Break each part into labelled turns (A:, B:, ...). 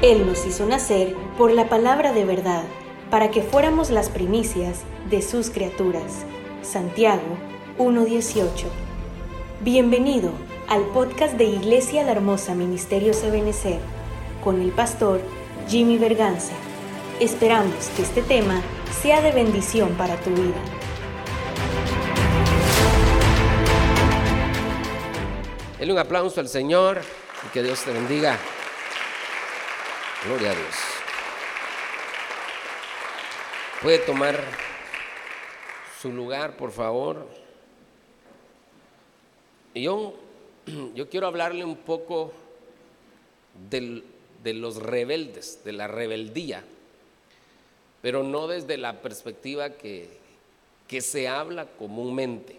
A: Él nos hizo nacer por la palabra de verdad, para que fuéramos las primicias de sus criaturas. Santiago 1.18. Bienvenido al podcast de Iglesia La Hermosa Ministerio Sabenecer, con el pastor Jimmy Berganza. Esperamos que este tema sea de bendición para tu vida.
B: Dale un aplauso al Señor y que Dios te bendiga. Gloria a Dios. Puede tomar su lugar, por favor. Y yo, yo quiero hablarle un poco del, de los rebeldes, de la rebeldía, pero no desde la perspectiva que, que se habla comúnmente.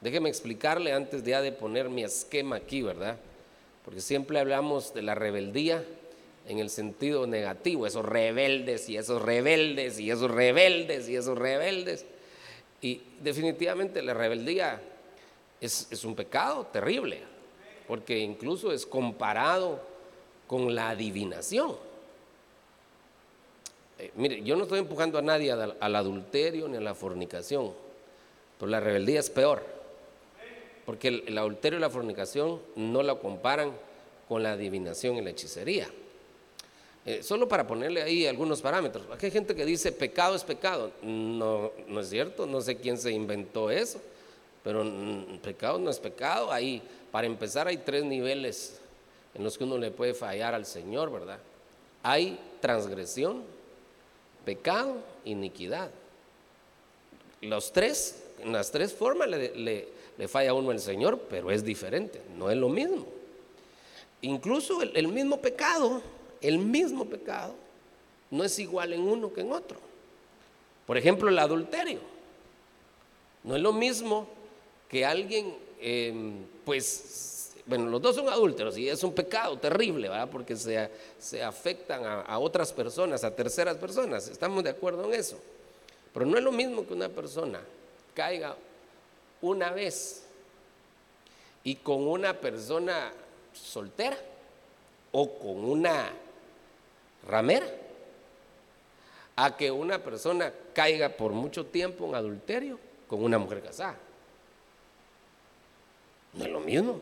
B: Déjeme explicarle antes ya de poner mi esquema aquí, ¿verdad? Porque siempre hablamos de la rebeldía en el sentido negativo, esos rebeldes y esos rebeldes y esos rebeldes y esos rebeldes. Y definitivamente la rebeldía es, un pecado terrible, porque incluso es comparado con la adivinación. Eh, mire, yo no estoy empujando a nadie al, adulterio ni a la fornicación, pero la rebeldía es peor, porque el, el adulterio y la fornicación no la comparan con la adivinación y la hechicería. Eh, solo para ponerle ahí algunos parámetros. Aquí hay gente que dice pecado es pecado. No, no es cierto, no sé quién se inventó eso, pero pecado no es pecado. Ahí, para empezar, hay tres niveles en los que uno le puede fallar al Señor, ¿verdad? Hay transgresión, pecado, iniquidad. Los tres, en las tres formas le, falla a uno el Señor, pero es diferente, no es lo mismo. Incluso el mismo pecado el mismo pecado no es igual en uno que en otro. Por ejemplo, el adulterio. No es lo mismo que alguien, em, pues, bueno, los dos son adúlteros y es un pecado terrible, ¿verdad? Porque se, se afectan a, a otras personas, a terceras personas. Estamos de acuerdo en eso. Pero no es lo mismo que una persona caiga una vez y con una persona soltera o con una ramera a que una persona caiga por mucho tiempo en adulterio con una mujer casada. No es lo mismo.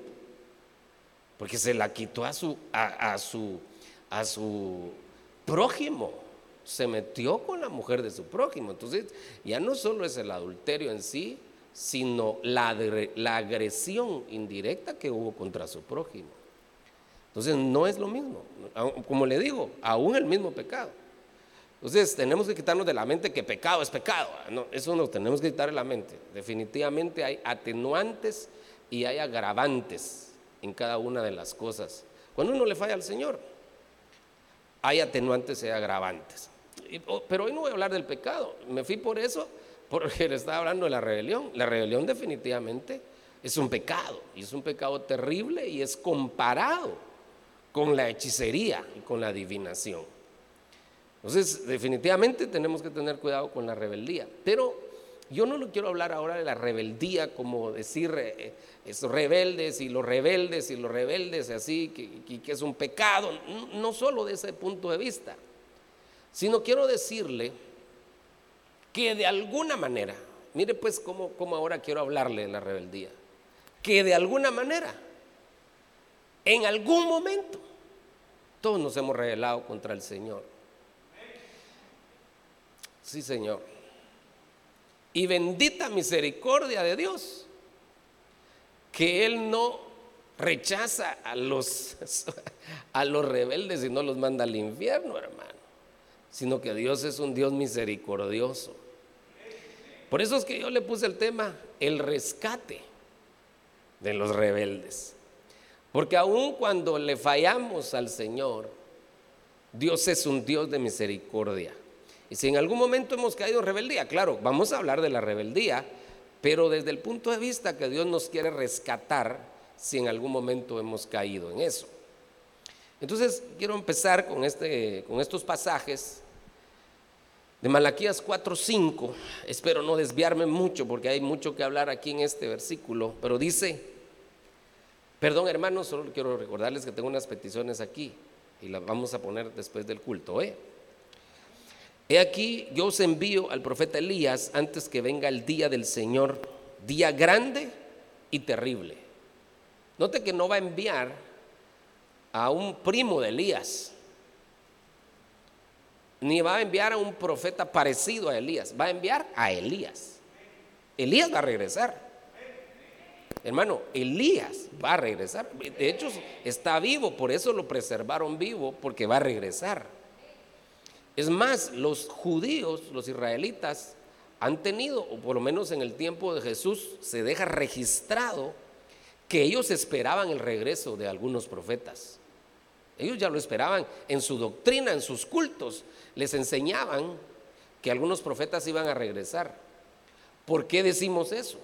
B: Porque se la quitó a su, a, su, a su prójimo. Se metió con la mujer de su prójimo. Entonces, ya no solo es el adulterio en sí, sino la, la agresión indirecta que hubo contra su prójimo. Entonces no es lo mismo. Como le digo, aún el mismo pecado. Entonces tenemos que quitarnos de la mente que pecado es pecado. No, eso nos tenemos que quitar de la mente. Definitivamente hay atenuantes y hay agravantes en cada una de las cosas. Cuando uno le falla al Señor, hay atenuantes y agravantes. Oh, pero hoy no voy a hablar del pecado. Me fui por eso, porque le estaba hablando de la rebelión. La rebelión definitivamente es un pecado, y es un pecado terrible y es comparado con la hechicería y con la adivinación. Entonces, definitivamente tenemos que tener cuidado con la rebeldía. Pero yo no lo quiero hablar ahora de la rebeldía como decir eh, esos rebeldes y los rebeldes y los rebeldes, así, que, que, es un pecado. No solo de ese punto de vista, sino quiero decirle que de alguna manera, mire pues cómo ahora quiero hablarle de la rebeldía, que de alguna manera en algún momento, todos nos hemos rebelado contra el Señor. Sí, Señor. Y bendita misericordia de Dios, que Él no rechaza a los, a los rebeldes y no los manda al infierno, hermano, sino que Dios es un Dios misericordioso. Por eso es que yo le puse el tema, el rescate de los rebeldes. Porque aun cuando le fallamos al Señor, Dios es un Dios de misericordia. Y si en algún momento hemos caído en rebeldía, claro, vamos a hablar de la rebeldía, pero desde el punto de vista que Dios nos quiere rescatar si en algún momento hemos caído en eso. Entonces, quiero empezar con, este, con estos pasajes de Malaquías 4:5. Espero no desviarme mucho porque hay mucho que hablar aquí en este versículo, pero dice, Perdón, hermanos, solo quiero recordarles que tengo unas peticiones aquí. y la vamos a poner después del culto. ¿eh? He aquí, yo os envío al profeta Elías antes que venga el día del Señor, día grande y terrible. Note que no va a enviar a un primo de Elías, ni va a enviar a un profeta parecido a Elías, va a enviar a Elías. Elías va a regresar. Hermano, Elías va a regresar. De hecho, está vivo, por eso lo preservaron vivo, porque va a regresar. Es más, los judíos, los israelitas, han tenido, o por lo menos en el tiempo de Jesús, se deja registrado que ellos esperaban el regreso de algunos profetas. Ellos ya lo esperaban en su doctrina, en sus cultos. Les enseñaban que algunos profetas iban a regresar. ¿Por qué decimos eso?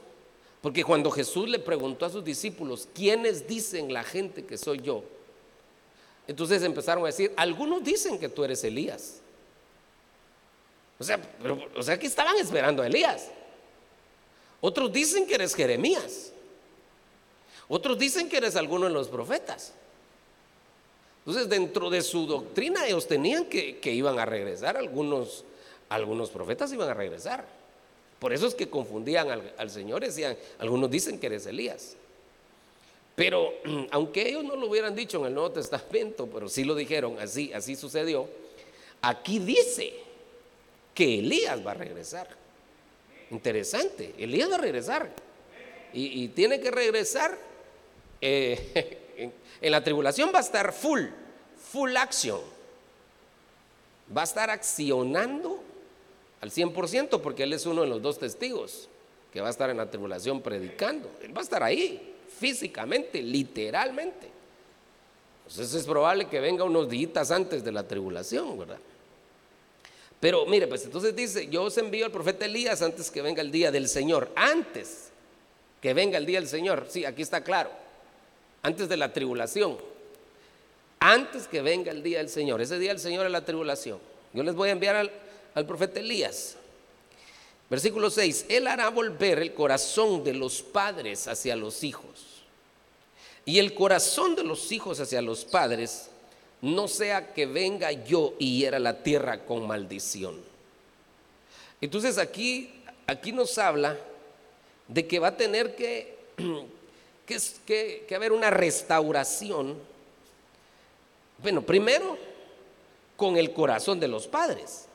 B: Porque cuando Jesús le preguntó a sus discípulos, ¿quiénes dicen la gente que soy yo? Entonces empezaron a decir, algunos dicen que tú eres Elías. O sea, o sea que estaban esperando a Elías. Otros dicen que eres Jeremías. Otros dicen que eres alguno de los profetas. Entonces, dentro de su doctrina, ellos tenían que, que iban a regresar, algunos, algunos profetas iban a regresar. Por eso es que confundían al, Señor, decían, algunos dicen que eres Elías. Pero aunque ellos no lo hubieran dicho en el Nuevo Testamento, pero sí lo dijeron, así, así sucedió, aquí dice que Elías va a regresar. Interesante, Elías va a regresar. Y, tiene que regresar. Eh, en la tribulación va a estar full, full action. Va a estar accionando al 100% porque Él es uno de los dos testigos que va a estar en la tribulación predicando. Él va a estar ahí, físicamente, literalmente. Entonces es probable que venga unos días antes de la tribulación, ¿verdad? Pero mire, pues entonces dice, yo os envío al profeta Elías antes que venga el día del Señor, antes que venga el día del Señor. Sí, aquí está claro, antes de la tribulación, antes que venga el día del Señor. Ese día del Señor es la tribulación. Yo les voy a enviar al, al profeta Elías. Versículo 6, Él hará volver el corazón de los padres hacia los hijos. Y el corazón de los hijos hacia los padres, no sea que venga yo y hiera la tierra con maldición. Entonces aquí, aquí nos habla de que va a tener que, que, que haber una restauración. Bueno, primero con el corazón de los padres.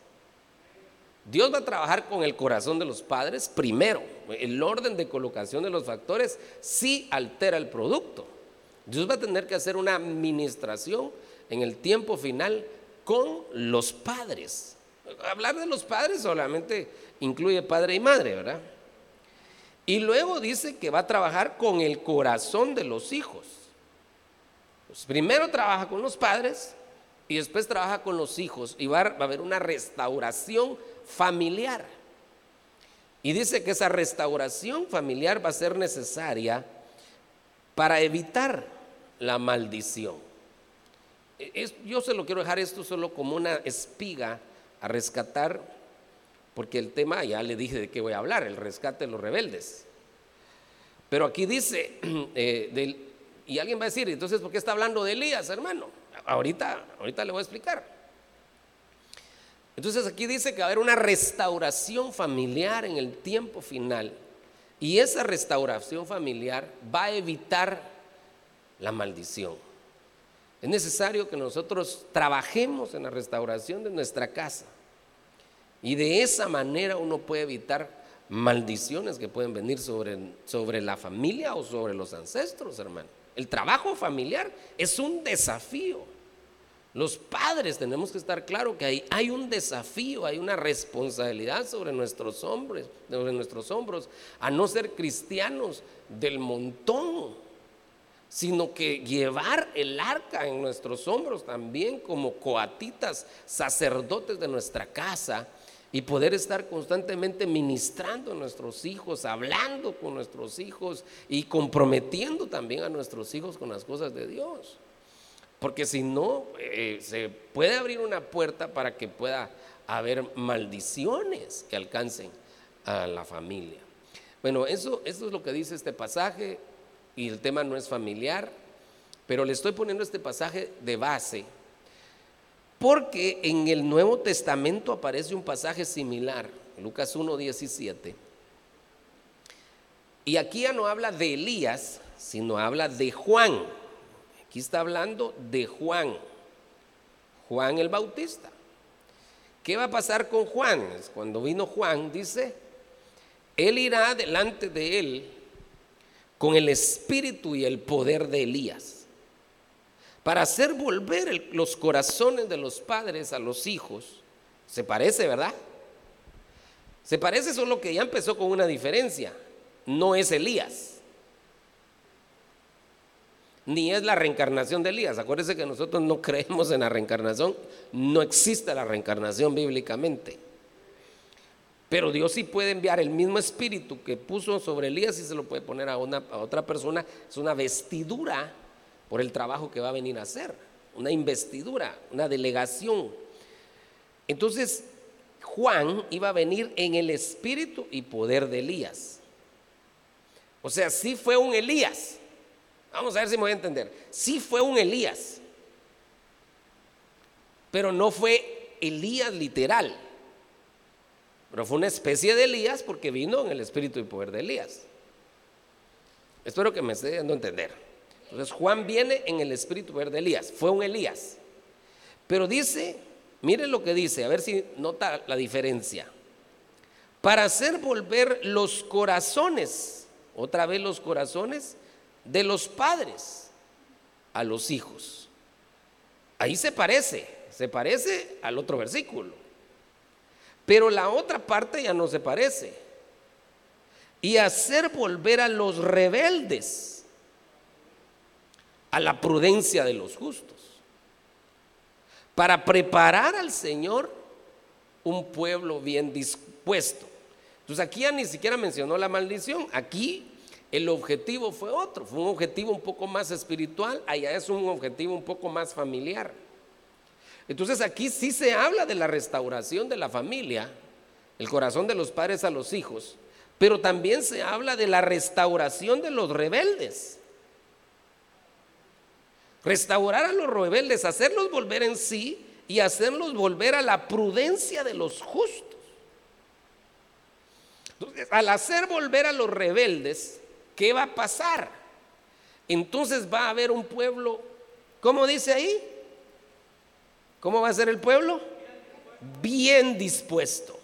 B: Dios va a trabajar con el corazón de los padres primero. El orden de colocación de los factores sí altera el producto. Dios va a tener que hacer una administración en el tiempo final con los padres. Hablar de los padres solamente incluye padre y madre, ¿verdad? Y luego dice que va a trabajar con el corazón de los hijos. Pues primero trabaja con los padres y después trabaja con los hijos y va a haber una restauración familiar. Y dice que esa restauración familiar va a ser necesaria para evitar la maldición. E, yo se lo quiero dejar esto solo como una espiga a rescatar, porque el tema ya le dije de qué voy a hablar, el rescate de los rebeldes. Pero aquí dice, eh, y alguien va a decir, entonces, ¿por qué está hablando de Elías, hermano? Ahorita, ahorita le voy a explicar. Entonces aquí dice que va a haber una restauración familiar en el tiempo final. Y esa restauración familiar va a evitar la maldición. Es necesario que nosotros trabajemos en la restauración de nuestra casa. Y de esa manera uno puede evitar maldiciones que pueden venir sobre, sobre la familia o sobre los ancestros, hermano. El trabajo familiar es un desafío. Los padres tenemos que estar claro que hay, hay, un desafío, hay una responsabilidad sobre nuestros hombros, sobre nuestros hombros, a no ser cristianos del montón, sino que llevar el arca en nuestros hombros también como coatitas, sacerdotes de nuestra casa y poder estar constantemente ministrando a nuestros hijos, hablando con nuestros hijos y comprometiendo también a nuestros hijos con las cosas de Dios. Porque si no, eh, se puede abrir una puerta para que pueda haber maldiciones que alcancen a la familia. Bueno, eso, eso es lo que dice este pasaje y el tema no es familiar, pero le estoy poniendo este pasaje de base Porque en el Nuevo Testamento aparece un pasaje similar, Lucas 1.17. Y aquí ya no habla de Elías, sino habla de Juan. Aquí está hablando de Juan, Juan el Bautista. ¿Qué va a pasar con Juan? Cuando vino Juan, dice, él irá delante de él con el espíritu y el poder de Elías para hacer volver los corazones de los padres a los hijos. Se parece, ¿verdad? Se parece solo que ya empezó con una diferencia. No es Elías. Ni es la reencarnación de Elías. Acuérdense que nosotros no creemos en la reencarnación. No existe la reencarnación bíblicamente. Pero Dios sí puede enviar el mismo espíritu que puso sobre Elías y se lo puede poner a, una, otra persona. Es una vestidura por el trabajo que va a venir a hacer, una investidura, una delegación. Entonces, Juan iba a venir en el espíritu y poder de Elías. O sea, sí fue un Elías. Vamos a ver si me voy a entender. Sí fue un Elías. Pero no fue Elías literal. Pero fue una especie de Elías porque vino en el espíritu y poder de Elías. Espero que me esté dando a entender. Entonces Juan viene en el espíritu de Elías, fue un Elías. Pero dice, miren lo que dice, a ver si nota la diferencia. Para hacer volver los corazones, otra vez los corazones de los padres a los hijos. Ahí se parece, se parece al otro versículo. Pero la otra parte ya no se parece. Y hacer volver a los rebeldes a la prudencia de los justos, para preparar al Señor un pueblo bien dispuesto. Entonces aquí ya ni siquiera mencionó la maldición, aquí el objetivo fue otro, fue un objetivo un poco más espiritual, allá es un objetivo un poco más familiar. Entonces aquí sí se habla de la restauración de la familia, el corazón de los padres a los hijos, pero también se habla de la restauración de los rebeldes. Restaurar a los rebeldes, hacerlos volver en sí y hacerlos volver a la prudencia de los justos. Entonces, al hacer volver a los rebeldes, ¿qué va a pasar? Entonces va a haber un pueblo, ¿cómo dice ahí? ¿Cómo va a ser el pueblo? Bien dispuesto.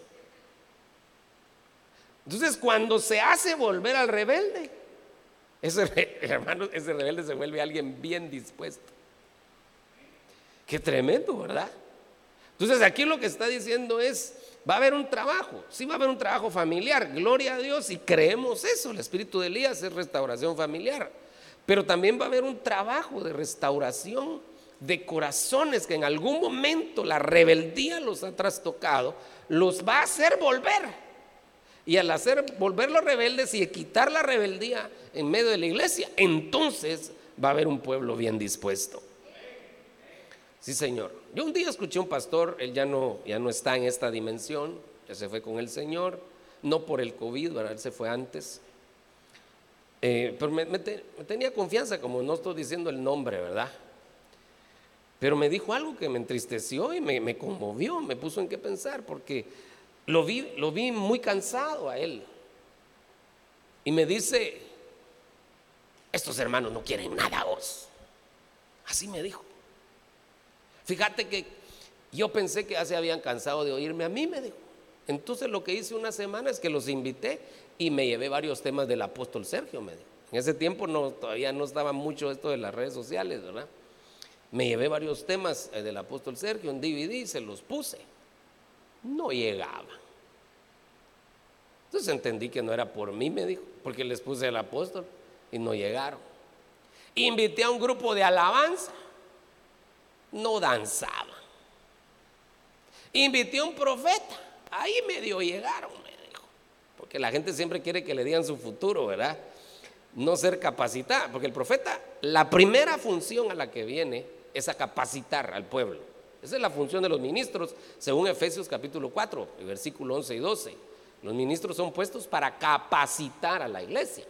B: Entonces, cuando se hace volver al rebelde, ese, hermano, ese rebelde se vuelve alguien bien dispuesto. Qué tremendo, ¿verdad? Entonces aquí lo que está diciendo es, va a haber un trabajo, sí va a haber un trabajo familiar, gloria a Dios, y creemos eso, el espíritu de Elías es restauración familiar, pero también va a haber un trabajo de restauración de corazones que en algún momento la rebeldía los ha trastocado, los va a hacer volver. Y al hacer volver los rebeldes y quitar la rebeldía en medio de la iglesia, entonces va a haber un pueblo bien dispuesto. Sí, Señor. Yo un día escuché a un pastor, él ya no, ya no está en esta dimensión, ya se fue con el Señor, no por el COVID, ¿verdad? él se fue antes. Eh, pero me, tenía confianza, como no estoy diciendo el nombre, ¿verdad? Pero me dijo algo que me entristeció y me, conmovió, me puso en qué pensar, porque lo vi, lo vi muy cansado a él. Y me dice, estos hermanos no quieren nada vos. Así me dijo. Fíjate que yo pensé que ya se habían cansado de oírme. A mí me dijo. Entonces lo que hice una semana es que los invité y me llevé varios temas del apóstol Sergio, me dijo. En ese tiempo no, todavía no estaba mucho esto de las redes sociales, ¿verdad? Me llevé varios temas eh, del apóstol Sergio en DVD y se los puse no llegaba. Entonces entendí que no era por mí, me dijo, porque les puse el apóstol y no llegaron. Invité a un grupo de alabanza, no danzaban. Invité a un profeta, ahí medio llegaron, me dijo, porque la gente siempre quiere que le digan su futuro, ¿verdad? No ser capacitada, porque el profeta, la primera función a la que viene es a capacitar al pueblo. Esa es la función de los ministros, según Efesios capítulo 4, versículo 11 y 12. Los ministros son puestos para capacitar a la iglesia.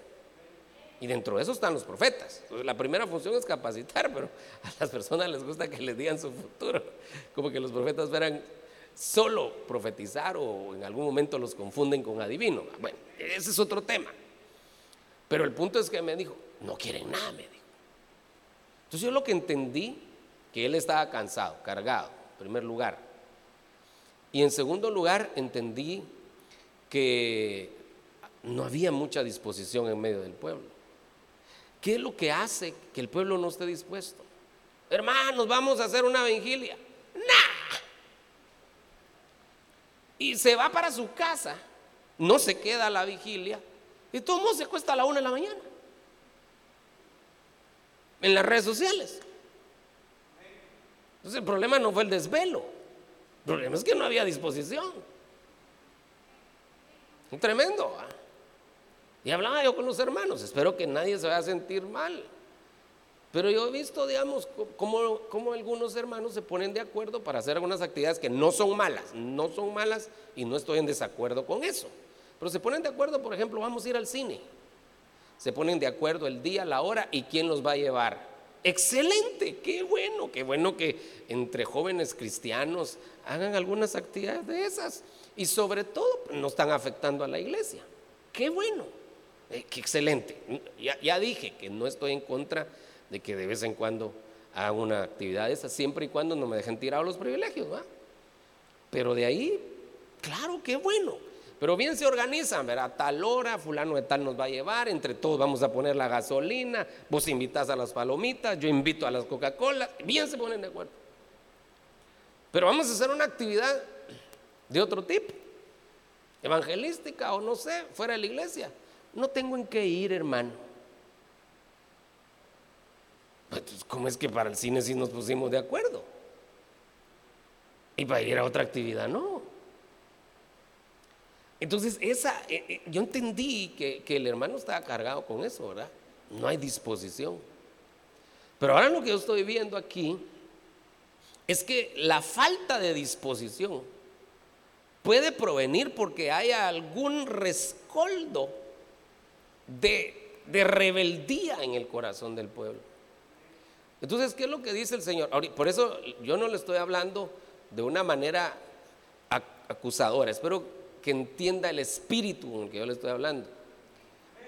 B: Y dentro de eso están los profetas. La primera función es capacitar, pero a las personas les gusta que les digan su futuro. Como que los profetas fueran solo profetizar o en algún momento los confunden con adivino. Bueno, ese es otro tema. Pero el punto es que me dijo, no quieren nada, me dijo. Entonces yo lo que entendí, que él estaba cansado, cargado, en primer lugar. Y en segundo lugar, entendí que no había mucha disposición en medio del pueblo. ¿Qué es lo que hace que el pueblo no esté dispuesto? Hermanos, vamos a hacer una vigilia. ¡Nah! Y se va para su casa, no se queda a la vigilia, y todo el mundo se acuesta a la una de la mañana. En las redes sociales. Entonces el problema no fue el desvelo, el problema es que no había disposición. Tremendo. ¿ah? Y hablaba yo con los hermanos, espero que nadie se vaya a sentir mal. Pero yo he visto, digamos, cómo, algunos hermanos se ponen de acuerdo para hacer algunas actividades que no son malas, no son malas y no estoy en desacuerdo con eso. Pero se ponen de acuerdo, por ejemplo, vamos a ir al cine. Se ponen de acuerdo el día, la hora y quién los va a llevar. Excelente, qué bueno, qué bueno que entre jóvenes cristianos hagan algunas actividades de esas. Y sobre todo, no están afectando a la iglesia. Qué bueno. Eh, qué excelente. Ya, dije que no estoy en contra de que de vez en cuando haga una actividad esa, siempre y cuando no me dejen tirados los privilegios. Pero de ahí, claro, qué bueno. Pero bien se organizan, ¿verdad? A tal hora, fulano de tal nos va a llevar, entre todos vamos a poner la gasolina, vos invitas a las palomitas, yo invito a las Coca-Cola, bien se ponen de acuerdo. Pero vamos a hacer una actividad de otro tipo, evangelística o no sé, fuera de la iglesia. No tengo en qué ir, hermano. Pues, ¿Cómo es que para el cine sí nos pusimos de acuerdo? Y para ir a otra actividad, no. Entonces, esa, eh, eh, yo entendí que, que el hermano estaba cargado con eso, ¿verdad? No hay disposición. Pero ahora lo que yo estoy viendo aquí es que la falta de disposición puede provenir porque haya algún rescoldo de, rebeldía en el corazón del pueblo. Entonces, ¿qué es lo que dice el Señor? Por eso yo no le estoy hablando de una manera acusadora. Espero que entienda el espíritu en el que yo le estoy hablando.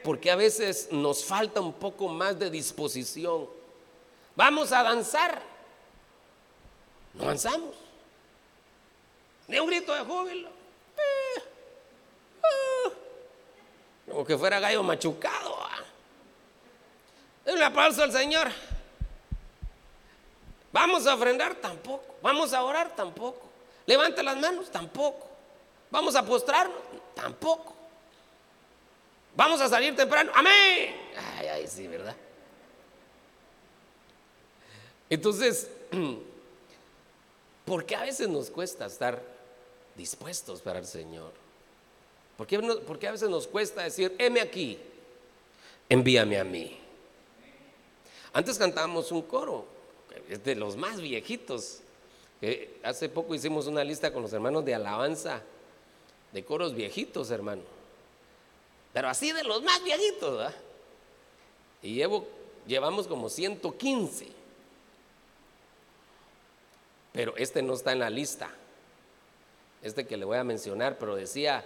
B: Porque a veces nos falta un poco más de disposición. Vamos a danzar. No avanzamos. Ni un grito de júbilo. Eh, eh. Como que fuera gallo machucado. Un aplauso al Señor. Vamos a ofrendar tampoco. Vamos a orar tampoco. Levanta las manos tampoco. Vamos a postrarnos tampoco. Vamos a salir temprano. Amén. Ay, ay, sí, ¿verdad? Entonces, ¿por qué a veces nos cuesta estar dispuestos para el Señor? ¿Por qué, a veces nos cuesta decir, heme aquí, envíame a mí? Antes cantábamos un coro, es de los más viejitos. hace poco hicimos una lista con los hermanos de alabanza, de coros viejitos, hermano. Pero así de los más viejitos, ¿verdad? Y llevamos como 115. Pero este no está en la lista. Este que le voy a mencionar, pero decía,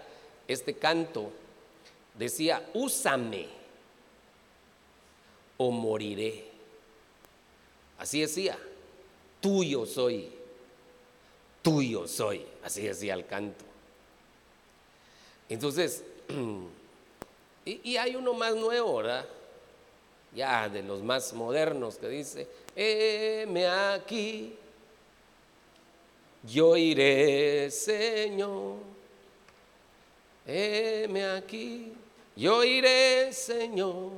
B: este canto decía, úsame o moriré. Así decía, tuyo soy, tuyo soy, así decía el canto. Entonces, y, hay uno más nuevo, ¿verdad? Ya de los más modernos que dice, heme aquí, yo iré, Señor heme aquí, yo iré, Señor,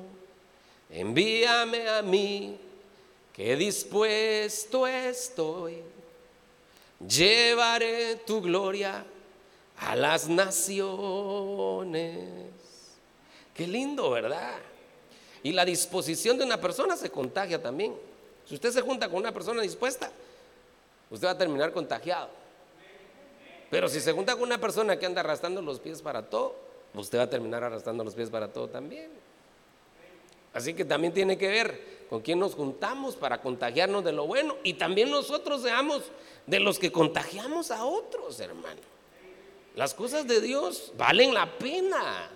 B: envíame a mí, que dispuesto estoy, llevaré tu gloria a las naciones. Qué lindo, ¿verdad? Y la disposición de una persona se contagia también. Si usted se junta con una persona dispuesta, usted va a terminar contagiado. Pero si se junta con una persona que anda arrastrando los pies para todo, usted va a terminar arrastrando los pies para todo también. Así que también tiene que ver con quién nos juntamos para contagiarnos de lo bueno y también nosotros seamos de los que contagiamos a otros, hermano. Las cosas de Dios valen la pena.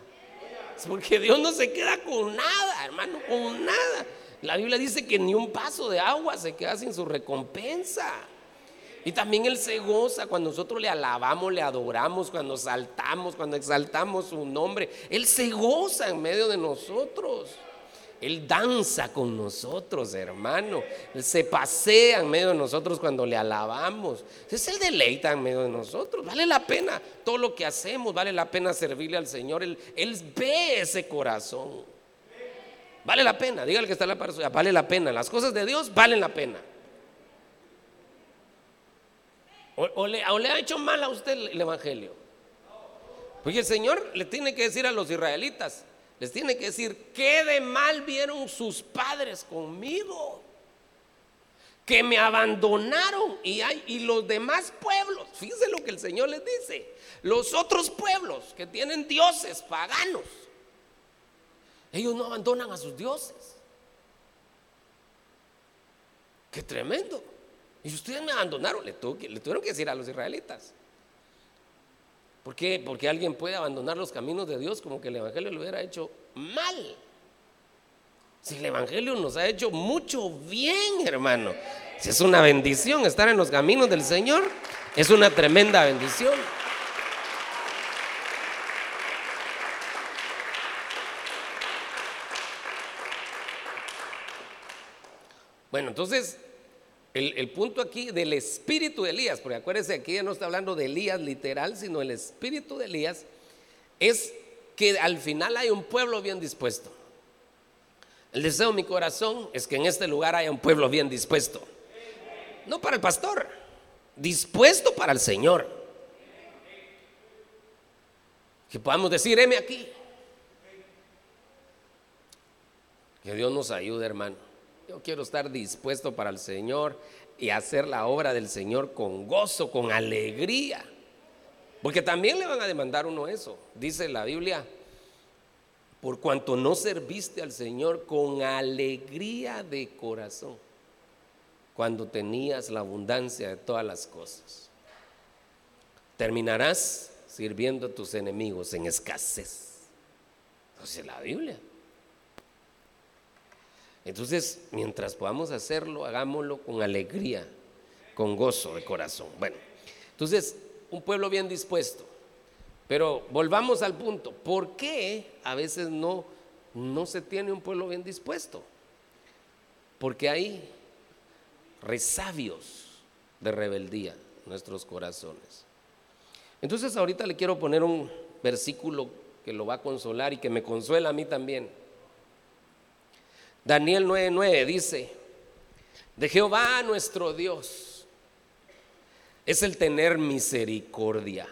B: Porque Dios no se queda con nada, hermano, con nada. La Biblia dice que ni un paso de agua se queda sin su recompensa. Y también Él se goza cuando nosotros le alabamos, le adoramos, cuando saltamos, cuando exaltamos su nombre. Él se goza en medio de nosotros. Él danza con nosotros, hermano. Él se pasea en medio de nosotros cuando le alabamos. Es el deleita en medio de nosotros. Vale la pena todo lo que hacemos, vale la pena servirle al Señor. Él, ve ese corazón. Vale la pena, dígale que está la persona, vale la pena. Las cosas de Dios valen la pena. O, le, ha hecho mal a usted el Evangelio. Porque el Señor le tiene que decir a los israelitas, les tiene que decir, ¿qué de mal vieron sus padres conmigo? Que me abandonaron y, y los demás pueblos, fíjense lo que el Señor les dice, los otros pueblos que tienen dioses paganos, ellos no abandonan a sus dioses. Qué tremendo. Y ustedes me abandonaron, le, le tuvieron que decir a los israelitas. ¿Por qué? Porque alguien puede abandonar los caminos de Dios como que el Evangelio lo hubiera hecho mal. Si el Evangelio nos ha hecho mucho bien, hermano. Si es una bendición estar en los caminos del Señor, es una tremenda bendición. Bueno, entonces el, punto aquí del espíritu de Elías, porque acuérdense, aquí ya no está hablando de Elías literal, sino el espíritu de Elías, es que al final hay un pueblo bien dispuesto. El deseo de mi corazón es que en este lugar haya un pueblo bien dispuesto. No para el pastor, dispuesto para el Señor. Que podamos decir, heme aquí. Que Dios nos ayude, hermano. Yo quiero estar dispuesto para el Señor y hacer la obra del Señor con gozo, con alegría. Porque también le van a demandar uno eso. Dice la Biblia, por cuanto no serviste al Señor con alegría de corazón, cuando tenías la abundancia de todas las cosas. Terminarás sirviendo a tus enemigos en escasez. Dice la Biblia. Entonces, mientras podamos hacerlo, hagámoslo con alegría, con gozo de corazón. Bueno, entonces, un pueblo bien dispuesto. Pero volvamos al punto, ¿por qué a veces no, no se tiene un pueblo bien dispuesto? Porque hay resabios de rebeldía en nuestros corazones. Entonces ahorita le quiero poner un versículo que lo va a consolar y que me consuela a mí también. Daniel 9:9 dice, de Jehová nuestro Dios es el tener misericordia.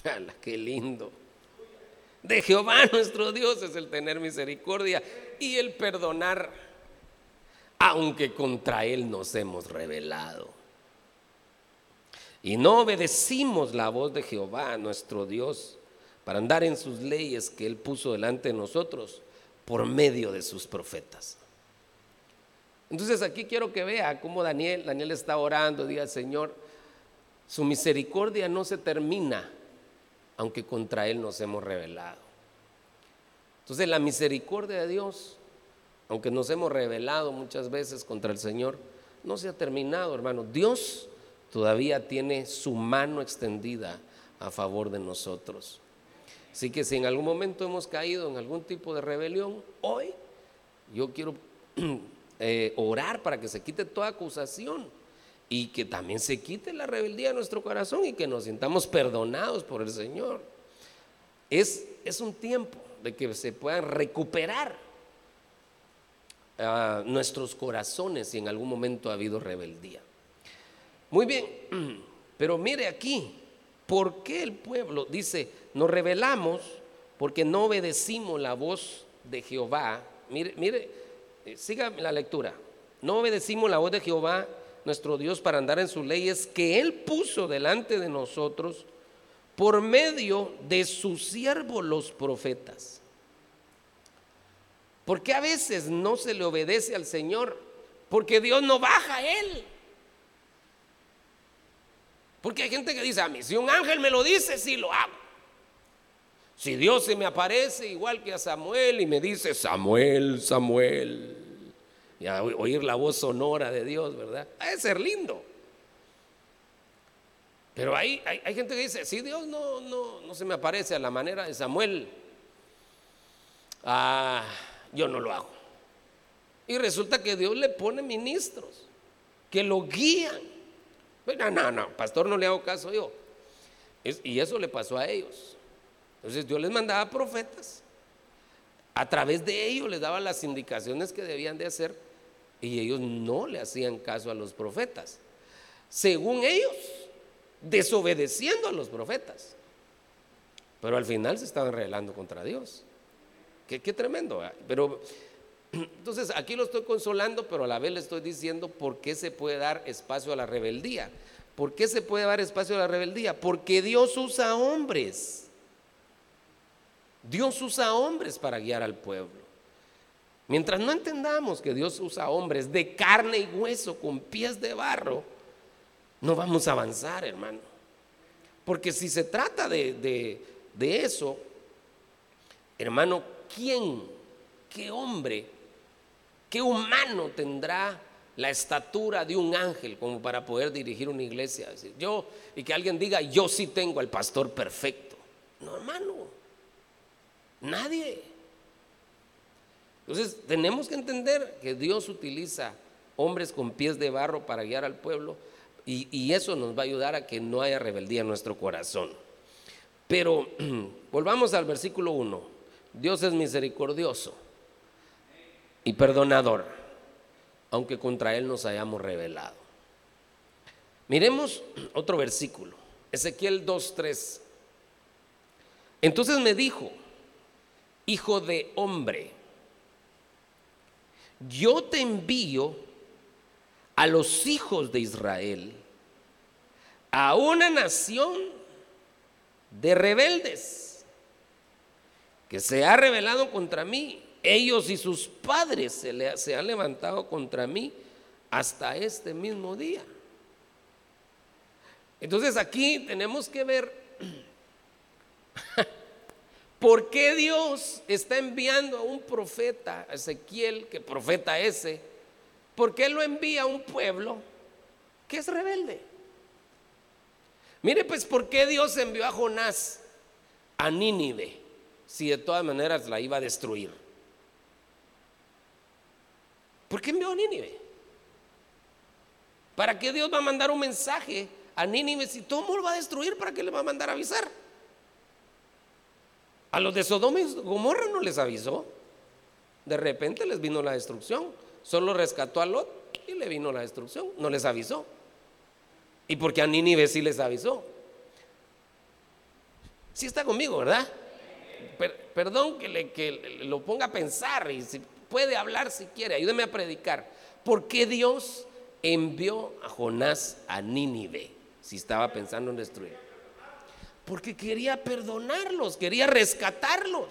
B: ¡Hala, qué lindo! De Jehová nuestro Dios es el tener misericordia y el perdonar, aunque contra Él nos hemos rebelado. Y no obedecimos la voz de Jehová nuestro Dios para andar en sus leyes que Él puso delante de nosotros por medio de sus profetas. Entonces aquí quiero que vea cómo Daniel, Daniel está orando, diga Señor, su misericordia no se termina, aunque contra Él nos hemos rebelado. Entonces la misericordia de Dios, aunque nos hemos rebelado muchas veces contra el Señor, no se ha terminado, hermano. Dios todavía tiene su mano extendida a favor de nosotros. Así que si en algún momento hemos caído en algún tipo de rebelión, hoy yo quiero eh, orar para que se quite toda acusación y que también se quite la rebeldía de nuestro corazón y que nos sintamos perdonados por el Señor. Es, es un tiempo de que se puedan recuperar ah, nuestros corazones si en algún momento ha habido rebeldía. Muy bien, pero mire aquí, ¿por qué el pueblo dice, nos rebelamos porque no obedecimos la voz de Jehová. Mire, mire, eh, siga la lectura. No obedecimos la voz de Jehová, nuestro Dios, para andar en sus leyes que Él puso delante de nosotros por medio de sus siervos los profetas. ¿Por qué a veces no se le obedece al Señor? Porque Dios no baja a Él. Porque hay gente que dice a mí, si un ángel me lo dice, sí lo hago. Si Dios se me aparece igual que a Samuel y me dice, Samuel, Samuel, y a oír la voz sonora de Dios, ¿verdad? Ha de ser lindo. Pero hay, hay, gente que dice, si Dios no, no, no se me aparece a la manera de Samuel, ah, yo no lo hago. Y resulta que Dios le pone ministros que lo guían. No, no, no, pastor, no le hago caso yo. y eso le pasó a ellos. Entonces Dios les mandaba profetas. A través de ellos les daba las indicaciones que debían de hacer y ellos no le hacían caso a los profetas. Según ellos, desobedeciendo a los profetas. Pero al final se estaban rebelando contra Dios. Qué, qué tremendo. Pero entonces aquí lo estoy consolando, pero a la vez le estoy diciendo por qué se puede dar espacio a la rebeldía. ¿Por qué se puede dar espacio a la rebeldía? Porque Dios usa hombres. Dios usa hombres para guiar al pueblo. Mientras no entendamos que Dios usa hombres de carne y hueso con pies de barro, no vamos a avanzar, hermano. Porque si se trata de, de eso, hermano, ¿quién, qué hombre, qué humano tendrá la estatura de un ángel como para poder dirigir una iglesia? Yo, y que alguien diga, yo sí tengo al pastor perfecto. No, hermano, nadie. Entonces, tenemos que entender que Dios utiliza hombres con pies de barro para guiar al pueblo y, eso nos va a ayudar a que no haya rebeldía en nuestro corazón. Pero volvamos al versículo 1. Dios es misericordioso y perdonador, aunque contra Él nos hayamos rebelado. Miremos otro versículo, Ezequiel 2.3. Entonces me dijo, hijo de hombre, yo te envío a los hijos de Israel, a una nación de rebeldes que se ha rebelado contra mí. Ellos y sus padres se, han levantado contra mí hasta este mismo día. Entonces aquí tenemos que ver ¿Por qué Dios está enviando a un profeta, Ezequiel, que profeta ese? ¿Por qué lo envía a un pueblo que es rebelde? Mire pues, ¿por qué Dios envió a Jonás a Nínive si de todas maneras la iba a destruir? ¿Por qué envió a Nínive? ¿Para qué Dios va a mandar un mensaje a Nínive si todo el mundo va a destruir? ¿Para qué le va a mandar a avisar? A los de Sodoma y Gomorra no les avisó. De repente les vino la destrucción. Solo rescató a Lot y le vino la destrucción. No les avisó. Y porque a Nínive sí les avisó. Sí está conmigo, ¿verdad? perdón que, le, que lo ponga a pensar y si puede hablar si quiere, ayúdeme a predicar. ¿Por qué Dios envió a Jonás a Nínive si estaba pensando en destruir? Porque quería perdonarlos, quería rescatarlos.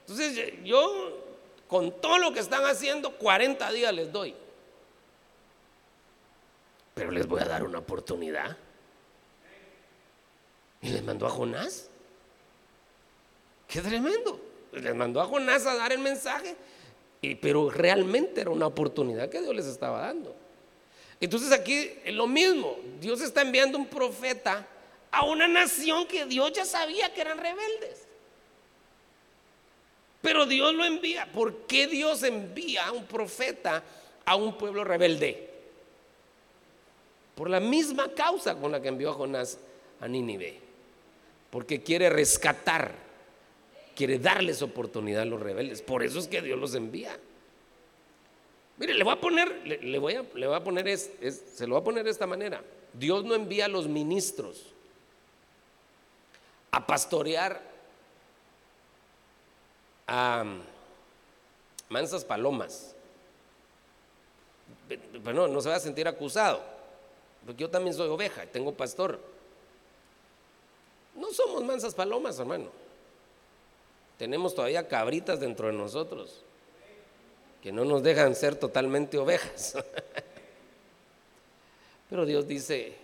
B: Entonces yo, con todo lo que están haciendo, 40 días les doy. Pero les voy a dar una oportunidad. Y les mandó a Jonás. Qué tremendo. Les mandó a Jonás a dar el mensaje. Y, pero realmente era una oportunidad que Dios les estaba dando. Entonces aquí es lo mismo. Dios está enviando un profeta a una nación que Dios ya sabía que eran rebeldes. Pero Dios lo envía. ¿Por qué Dios envía a un profeta a un pueblo rebelde? Por la misma causa con la que envió a Jonás a Nínive. Porque quiere rescatar, quiere darles oportunidad a los rebeldes. Por eso es que Dios los envía. Mire, le voy a poner, le, voy, a, le a poner, es, se lo voy a poner de esta manera. Dios no envía a los ministros a pastorear a mansas palomas. Pero no, no se va a sentir acusado, porque yo también soy oveja, tengo pastor. No somos mansas palomas, hermano. Tenemos todavía cabritas dentro de nosotros que no nos dejan ser totalmente ovejas. Pero Dios dice,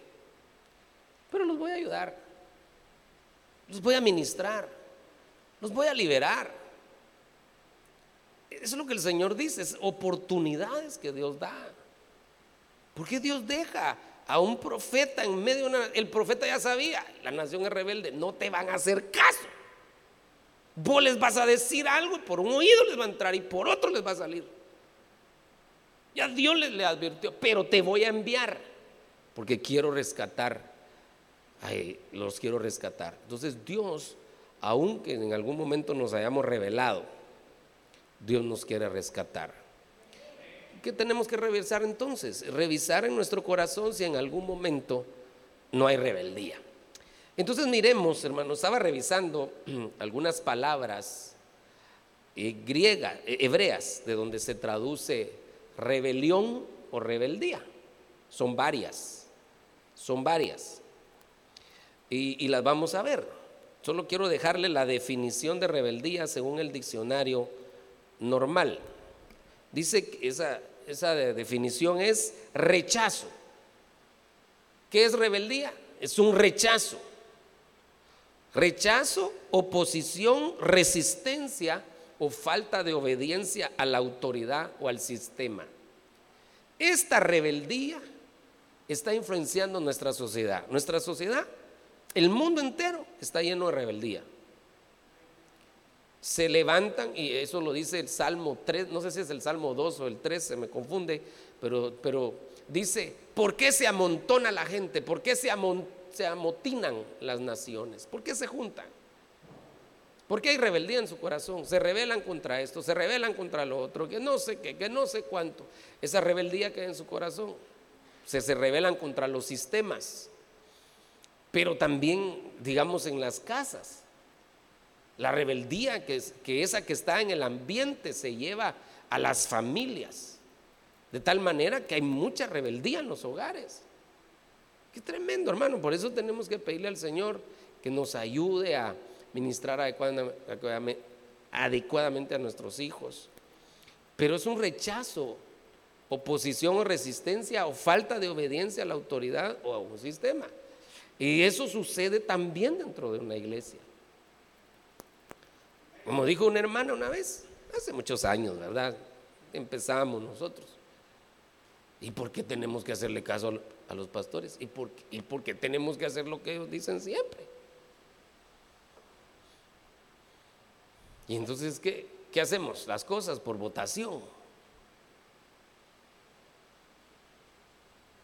B: pero los voy a ayudar, los voy a ministrar, los voy a liberar. Eso es lo que el Señor dice, es oportunidades que Dios da. ¿Por qué Dios deja a un profeta en medio de una... El profeta ya sabía, la nación es rebelde, no te van a hacer caso. Vos les vas a decir algo y por un oído les va a entrar y por otro les va a salir. Ya Dios les le advirtió, pero te voy a enviar porque quiero rescatar, los quiero rescatar. Entonces Dios, aunque en algún momento nos hayamos revelado, Dios nos quiere rescatar. ¿Qué tenemos que revisar entonces? Revisar en nuestro corazón si en algún momento no hay rebeldía. Entonces miremos, hermanos, estaba revisando algunas palabras eh, griegas, eh, hebreas, de donde se traduce rebelión o rebeldía. Son varias, son varias. Y, las vamos a ver. Solo quiero dejarle la definición de rebeldía según el diccionario normal. Dice que esa, esa definición es rechazo. ¿Qué es rebeldía? Es un rechazo Rechazo, oposición, resistencia o falta de obediencia a la autoridad o al sistema. Esta rebeldía está influenciando nuestra sociedad. Nuestra sociedad, el mundo entero está lleno de rebeldía. Se levantan, y eso lo dice el Salmo 3, no sé si es el Salmo 2 o el 3, se me confunde, pero, pero dice, ¿por qué se amontona la gente? ¿Por qué se amontona? Se amotinan las naciones? ¿Por qué se juntan? ¿Por qué hay rebeldía en su corazón? Se rebelan contra esto, se rebelan contra lo otro, que no sé qué, que no sé cuánto. Esa rebeldía que hay en su corazón. Se, se rebelan contra los sistemas, pero también, digamos, en las casas. La rebeldía que, que esa que está en el ambiente se lleva a las familias. De tal manera que hay mucha rebeldía en los hogares. Qué tremendo, hermano. Por eso tenemos que pedirle al Señor que nos ayude a ministrar adecuadamente a nuestros hijos. Pero es un rechazo, oposición o resistencia o falta de obediencia a la autoridad o a un sistema. Y eso sucede también dentro de una iglesia. Como dijo una hermana una vez, hace muchos años, ¿verdad? Empezamos nosotros. ¿Y por qué tenemos que hacerle caso a los pastores? ¿Y por, ¿Y tenemos que hacer lo que ellos dicen siempre? Y entonces, ¿qué, ¿qué hacemos? Las cosas por votación.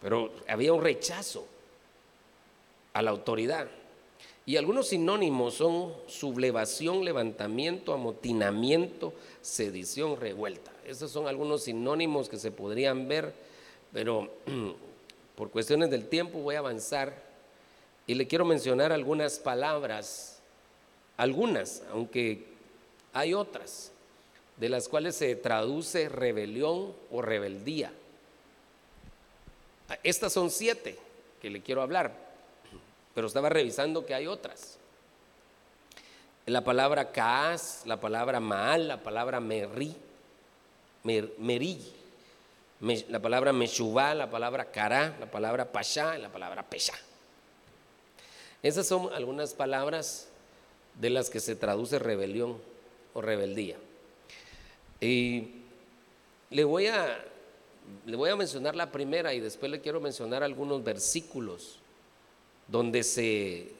B: Pero había un rechazo a la autoridad. Y algunos sinónimos son sublevación, levantamiento, amotinamiento, sedición, revuelta. Esos son algunos sinónimos que se podrían ver pero por cuestiones del tiempo voy a avanzar y le quiero mencionar algunas palabras, algunas, aunque hay otras, de las cuales se traduce rebelión o rebeldía. Estas son siete que le quiero hablar, pero estaba revisando que hay otras. La palabra caas, la palabra maal, la palabra merí, mer, la palabra Meshuvá, la palabra Kará, la palabra Pashá y la palabra Pesha. Esas son algunas palabras de las que se traduce rebelión o rebeldía. Y le voy a, le voy a mencionar la primera y después le quiero mencionar algunos versículos donde se,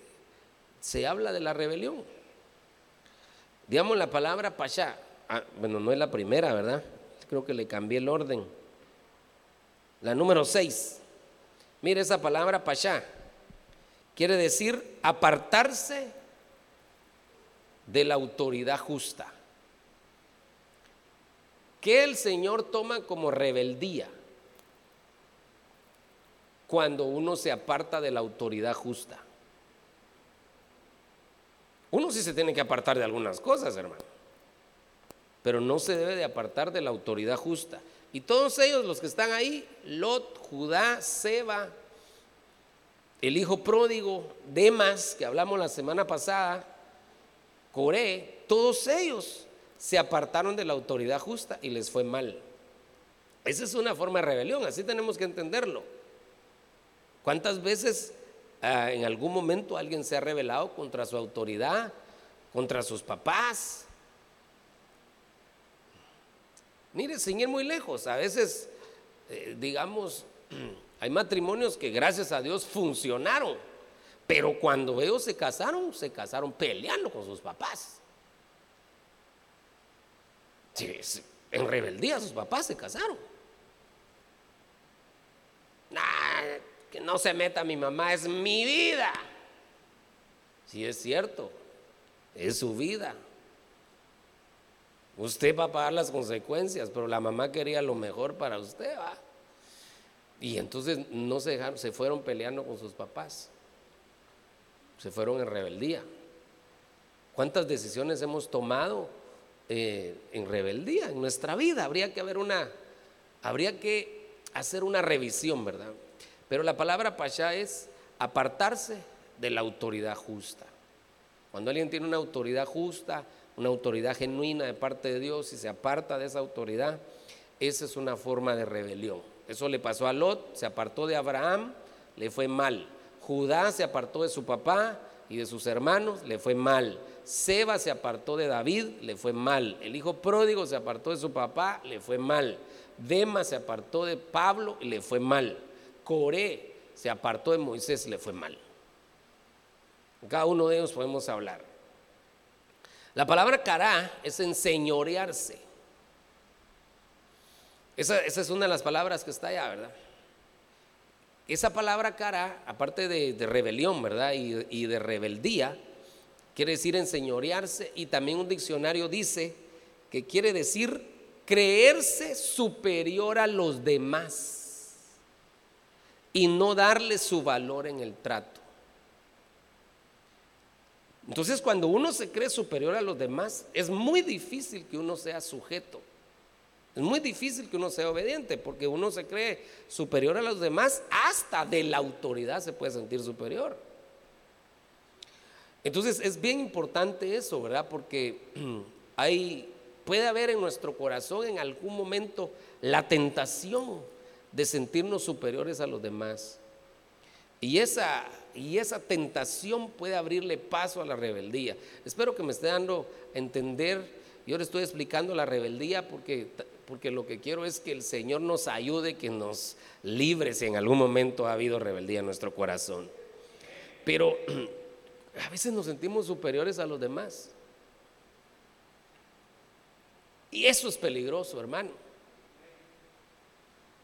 B: se habla de la rebelión. Digamos la palabra Pasha, ah, bueno, no es la primera, ¿verdad? Creo que le cambié el orden. La número 6. Mire esa palabra pasha. Quiere decir apartarse de la autoridad justa. Que el Señor toma como rebeldía cuando uno se aparta de la autoridad justa. Uno sí se tiene que apartar de algunas cosas, hermano, pero no se debe de apartar de la autoridad justa. Y todos ellos, los que están ahí, Lot, Judá, Seba, el hijo pródigo, Demas, que hablamos la semana pasada, Coré, todos ellos se apartaron de la autoridad justa y les fue mal. Esa es una forma de rebelión, así tenemos que entenderlo. ¿Cuántas veces ah, en algún momento alguien se ha rebelado contra su autoridad, contra sus papás? Mire, sin ir muy lejos, a veces, eh, digamos, hay matrimonios que gracias a Dios funcionaron, pero cuando ellos se casaron, se casaron peleando con sus papás. en rebeldía sus papás se casaron. que no se meta mi mamá, es mi vida. Si es cierto, es su vida. Usted va a pagar las consecuencias, pero la mamá quería lo mejor para usted, ¿va? Y entonces no se dejaron, se fueron peleando con sus papás. Se fueron en rebeldía. ¿Cuántas decisiones hemos tomado eh, en rebeldía en nuestra vida? Habría que haber una, habría que hacer una revisión, ¿verdad? Pero la palabra pasha es apartarse de la autoridad justa. Cuando alguien tiene una autoridad justa, una autoridad genuina de parte de Dios y se aparta de esa autoridad, esa es una forma de rebelión. Eso le pasó a Lot, se apartó de Abraham, le fue mal. Judá se apartó de su papá y de sus hermanos, le fue mal. Seba se apartó de David, le fue mal. El hijo pródigo se apartó de su papá, le fue mal. Dema se apartó de Pablo le fue mal. Coré se apartó de Moisés le fue mal. Cada uno de ellos podemos hablar. La palabra cará es enseñorearse. Esa, es una de las palabras que está allá, ¿verdad? Esa palabra cara, aparte de, rebelión, ¿verdad? Y, y, de rebeldía, quiere decir enseñorearse y también un diccionario dice que quiere decir creerse superior a los demás y no darle su valor en el trato. Entonces cuando uno se cree superior a los demás, es muy difícil que uno sea sujeto. Es muy difícil que uno sea obediente porque uno se cree superior a los demás, hasta de la autoridad se puede sentir superior. Entonces es bien importante eso, ¿verdad? Porque hay, puede haber en nuestro corazón en algún momento la tentación de sentirnos superiores a los demás. Y esa, y esa tentación puede abrirle paso a la rebeldía. Espero que me esté dando a entender. Yo le estoy explicando la rebeldía porque porque lo que quiero es que el Señor nos ayude, que nos libre si en algún momento ha habido rebeldía en nuestro corazón. Pero a veces nos sentimos superiores a los demás. Y eso es peligroso, hermano.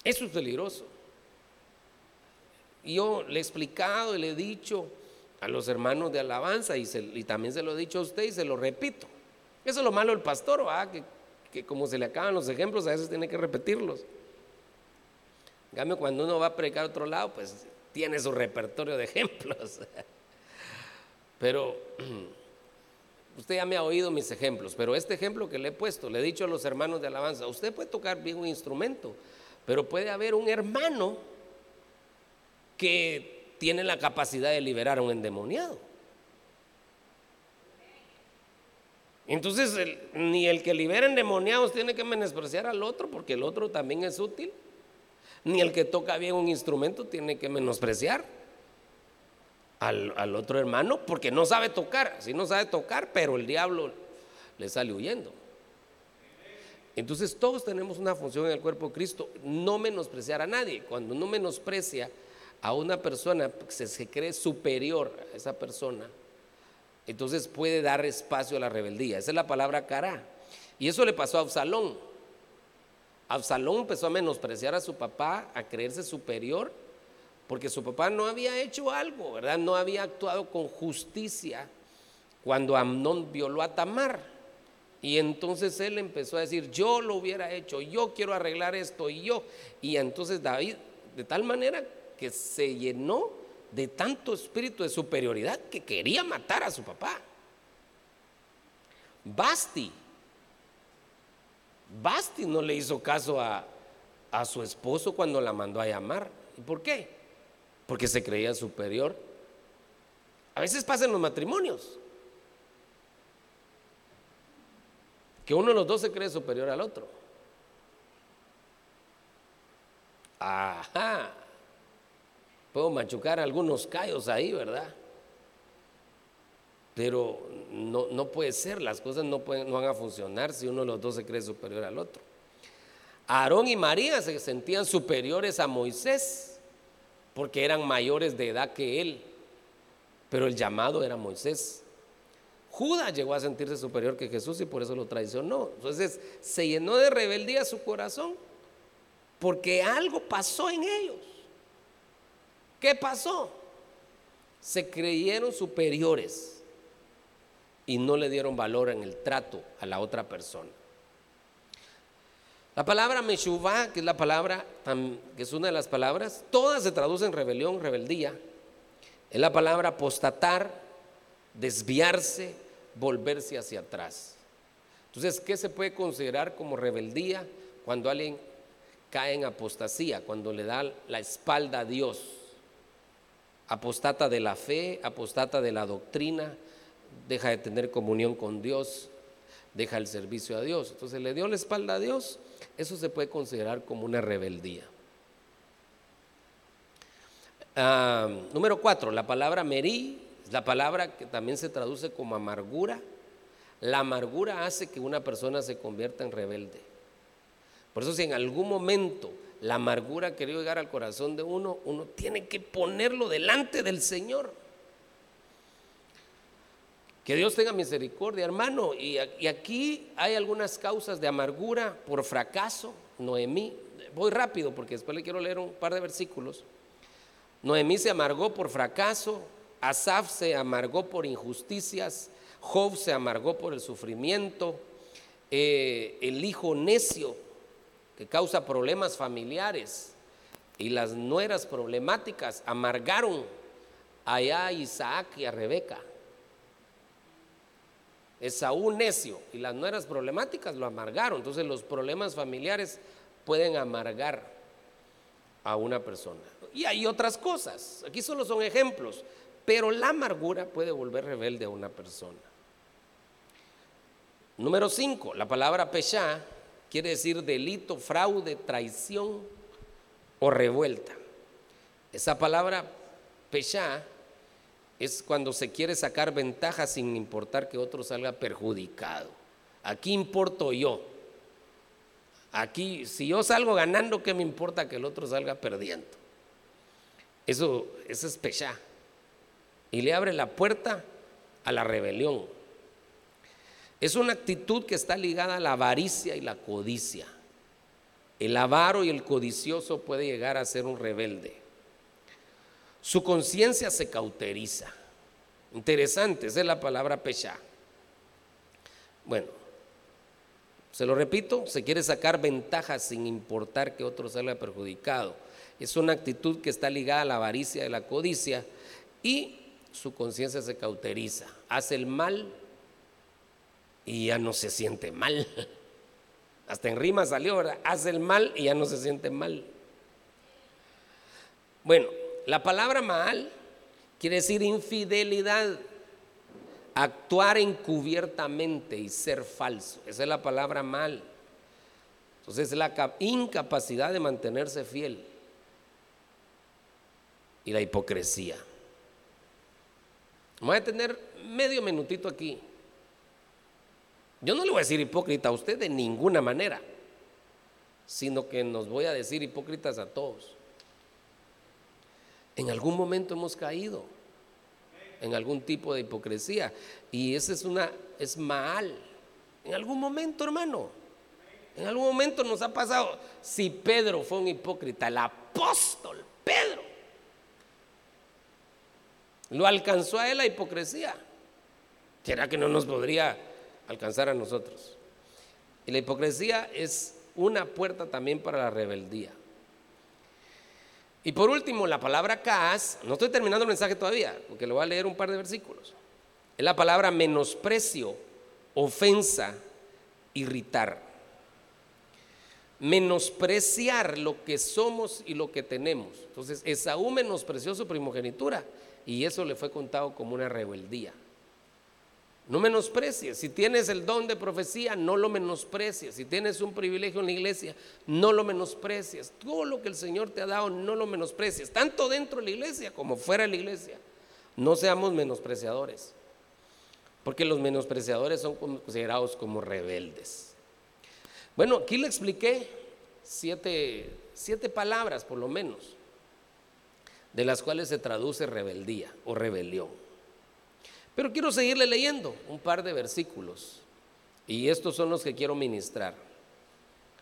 B: Eso es peligroso. Yo le he explicado y le he dicho a los hermanos de alabanza y, también se lo he dicho a usted y se lo repito. Eso es lo malo del pastor, que que como se le acaban los ejemplos, a veces tiene que repetirlos. En cambio, cuando uno va a predicar a otro lado, pues tiene su repertorio de ejemplos. Pero usted ya me ha oído mis ejemplos, pero este ejemplo que le he puesto, le he dicho a los hermanos de alabanza, usted puede tocar bien un instrumento, pero puede haber un hermano que tiene la capacidad de liberar a un endemoniado. Entonces, ni el que libera endemoniados tiene que menospreciar al otro, porque el otro también es útil. Ni el que toca bien un instrumento tiene que menospreciar al, al otro hermano, porque no sabe tocar. Si no sabe tocar, pero el diablo le sale huyendo. Entonces, todos tenemos una función en el cuerpo de Cristo, no menospreciar a nadie. Cuando uno menosprecia a una persona, se, se cree superior a esa persona, entonces puede dar espacio a la rebeldía. Esa es la palabra cara. Y eso le pasó a Absalón. Absalón empezó a menospreciar a su papá, a creerse superior, porque su papá no había hecho algo, ¿verdad? No había actuado con justicia cuando Amnón violó a Tamar. Y entonces él empezó a decir, yo lo hubiera hecho, yo quiero arreglar esto y yo. Y entonces David, de tal manera que se llenó de tanto espíritu de superioridad que quería matar a su papá. Basti, Basti no le hizo caso a, a su esposo cuando la mandó a llamar. ¿Y por qué? Porque se creía superior. A veces pasa en los matrimonios. Que uno de los dos se cree superior al otro. Ajá. Puedo machucar algunos callos ahí, ¿verdad? Pero no, puede ser, las cosas no, pueden, no van a funcionar si uno de los dos se cree superior al otro. Aarón y María se sentían superiores a Moisés porque eran mayores de edad que él, pero el llamado era Moisés. Judas llegó a sentirse superior que Jesús y por eso lo traicionó. Entonces se llenó de rebeldía su corazón porque algo pasó en ellos. ¿Qué pasó? Se creyeron superiores y no le dieron valor en el trato a la otra persona. La palabra Meshuvah, que es la palabra, que es una de las palabras, todas se traducen en rebelión, rebeldía. Es la palabra apostatar, desviarse, volverse hacia atrás. Entonces, ¿qué se puede considerar como rebeldía cuando alguien cae en apostasía, cuando le da la espalda a Dios? Apostata de la fe, apostata de la doctrina, deja de tener comunión con Dios, deja el servicio a Dios. Entonces le dio la espalda a Dios eso se puede considerar como una rebeldía. Ah, número cuatro, la palabra merí, la palabra que también se traduce como amargura. La amargura hace que una persona se convierta en rebelde. Por eso si en algún momento la amargura querido llegar al corazón de uno, uno tiene que ponerlo delante del Señor. Que Dios tenga misericordia, hermano. Y, aquí hay algunas causas de amargura por fracaso. Noemí, voy rápido porque después le quiero leer un par de versículos. Noemí se amargó por fracaso, Asaf se amargó por injusticias, Job se amargó por el sufrimiento, eh, el hijo necio que causa problemas familiares y las nueras problemáticas amargaron allá a Isaac y a Rebeca. Esaú necio y las nueras problemáticas lo amargaron. Entonces los problemas familiares pueden amargar a una persona. Y hay otras cosas. Aquí solo son ejemplos. Pero la amargura puede volver rebelde a una persona. Número 5. La palabra pesha quiere decir delito, fraude, traición o revuelta. Esa palabra pesha es cuando se quiere sacar ventaja sin importar que otro salga perjudicado. Aquí importo yo. Aquí, si yo salgo ganando, ¿qué me importa que el otro salga perdiendo? Eso, eso es pechá. Y le abre la puerta a la rebelión. Es una actitud que está ligada a la avaricia y la codicia. El avaro y el codicioso puede llegar a ser un rebelde. Su conciencia se cauteriza. Interesante, esa es la palabra pecha. Bueno, se lo repito, se quiere sacar ventaja sin importar que otro salga perjudicado. Es una actitud que está ligada a la avaricia y la codicia y su conciencia se cauteriza. Hace el mal y ya no se siente mal. Hasta en rima salió, ¿verdad? Hace el mal y ya no se siente mal. Bueno, la palabra mal quiere decir infidelidad, actuar encubiertamente y ser falso. Esa es la palabra mal. Entonces es la incapacidad de mantenerse fiel y la hipocresía. Voy a tener medio minutito aquí. Yo no le voy a decir hipócrita a usted de ninguna manera, sino que nos voy a decir hipócritas a todos. En algún momento hemos caído en algún tipo de hipocresía y esa es una es mal. En algún momento, hermano. En algún momento nos ha pasado. Si Pedro fue un hipócrita, el apóstol Pedro lo alcanzó a él la hipocresía. ¿Será que no nos podría alcanzar a nosotros? Y la hipocresía es una puerta también para la rebeldía. Y por último, la palabra kaas, no estoy terminando el mensaje todavía, porque lo voy a leer un par de versículos. Es la palabra menosprecio, ofensa, irritar. Menospreciar lo que somos y lo que tenemos. Entonces, Esaú menospreció su primogenitura y eso le fue contado como una rebeldía. No menosprecies. Si tienes el don de profecía, no lo menosprecies. Si tienes un privilegio en la iglesia, no lo menosprecies. Todo lo que el Señor te ha dado, no lo menosprecies. Tanto dentro de la iglesia como fuera de la iglesia. No seamos menospreciadores. Porque los menospreciadores son considerados como rebeldes. Bueno, aquí le expliqué siete, siete palabras por lo menos, de las cuales se traduce rebeldía o rebelión. Pero quiero seguirle leyendo un par de versículos y estos son los que quiero ministrar.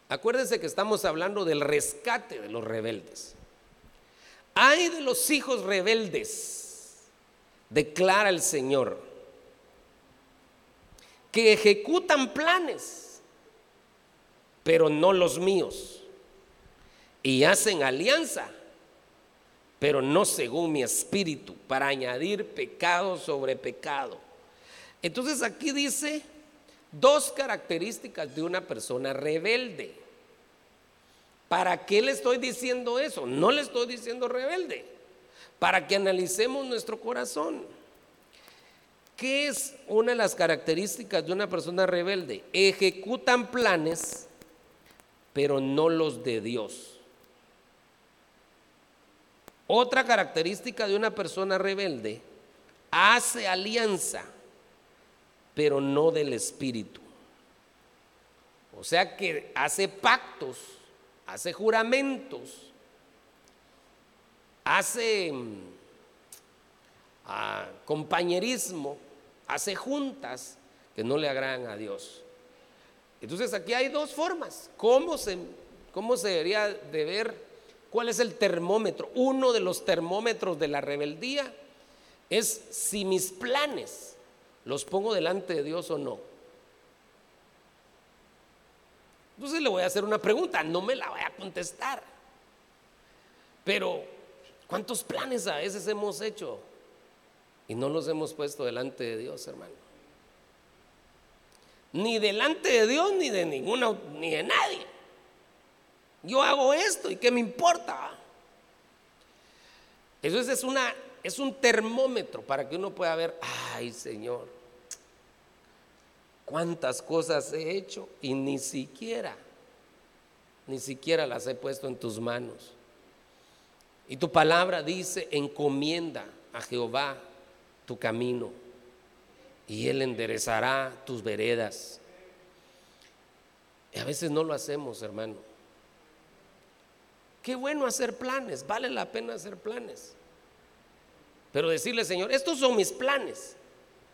B: Acuérdense que estamos hablando del rescate de los rebeldes. Hay de los hijos rebeldes, declara el Señor, que ejecutan planes, pero no los míos, y hacen alianza pero no según mi espíritu, para añadir pecado sobre pecado. Entonces aquí dice dos características de una persona rebelde. ¿Para qué le estoy diciendo eso? No le estoy diciendo rebelde. Para que analicemos nuestro corazón. ¿Qué es una de las características de una persona rebelde? Ejecutan planes, pero no los de Dios. Otra característica de una persona rebelde, hace alianza, pero no del espíritu. O sea que hace pactos, hace juramentos, hace mm, ah, compañerismo, hace juntas que no le agradan a Dios. Entonces aquí hay dos formas. ¿Cómo se, cómo se debería de ver ¿Cuál es el termómetro? Uno de los termómetros de la rebeldía es si mis planes los pongo delante de Dios o no. Entonces le voy a hacer una pregunta, no me la voy a contestar. Pero, ¿cuántos planes a veces hemos hecho y no los hemos puesto delante de Dios, hermano? Ni delante de Dios, ni de ninguna, ni de nadie. Yo hago esto y qué me importa. Eso es, una, es un termómetro para que uno pueda ver, ay Señor, cuántas cosas he hecho y ni siquiera, ni siquiera las he puesto en tus manos. Y tu palabra dice, encomienda a Jehová tu camino y Él enderezará tus veredas. Y a veces no lo hacemos, hermano. Qué bueno hacer planes, vale la pena hacer planes. Pero decirle, Señor, estos son mis planes,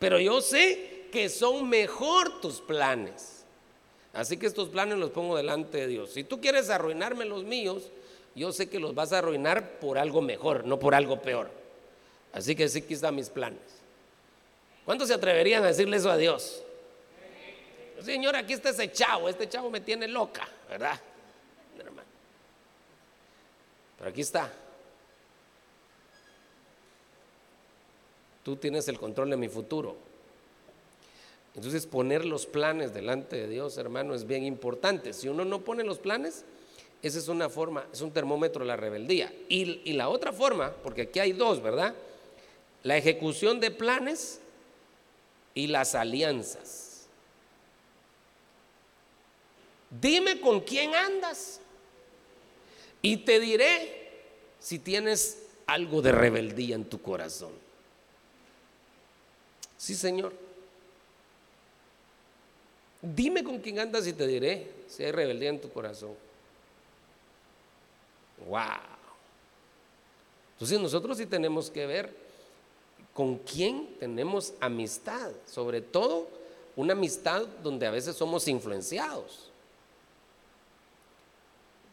B: pero yo sé que son mejor tus planes. Así que estos planes los pongo delante de Dios. Si tú quieres arruinarme los míos, yo sé que los vas a arruinar por algo mejor, no por algo peor. Así que sí, aquí están mis planes. ¿Cuántos se atreverían a decirle eso a Dios? Señor, aquí está ese chavo, este chavo me tiene loca, ¿verdad? Pero aquí está. Tú tienes el control de mi futuro. Entonces poner los planes delante de Dios, hermano, es bien importante. Si uno no pone los planes, esa es una forma, es un termómetro de la rebeldía. Y, y la otra forma, porque aquí hay dos, ¿verdad? La ejecución de planes y las alianzas. Dime con quién andas. Y te diré si tienes algo de rebeldía en tu corazón. Sí, Señor. Dime con quién andas y te diré si hay rebeldía en tu corazón. Wow. Entonces nosotros sí tenemos que ver con quién tenemos amistad, sobre todo una amistad donde a veces somos influenciados.